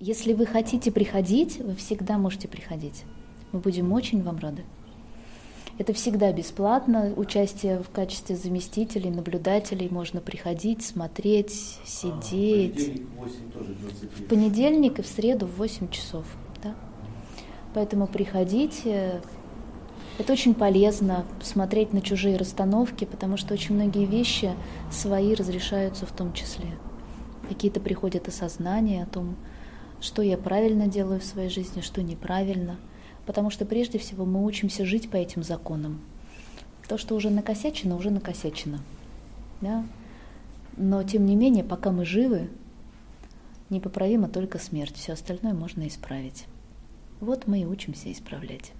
Если вы хотите приходить, вы всегда можете приходить. Мы будем очень вам рады. Это всегда бесплатно. Участие в качестве заместителей, наблюдателей. Можно приходить, смотреть, сидеть. А, в понедельник 8 тоже 20. В понедельник и в среду в 8 часов. Да? Поэтому приходите. Это очень полезно смотреть на чужие расстановки, потому что очень многие вещи свои разрешаются в том числе. Какие-то приходят осознания о том, что я правильно делаю в своей жизни, что неправильно – потому что прежде всего мы учимся жить по этим законам. То, что уже накосячено, уже накосячено. Да? Но тем не менее, пока мы живы, непоправима только смерть, все остальное можно исправить. Вот мы и учимся исправлять.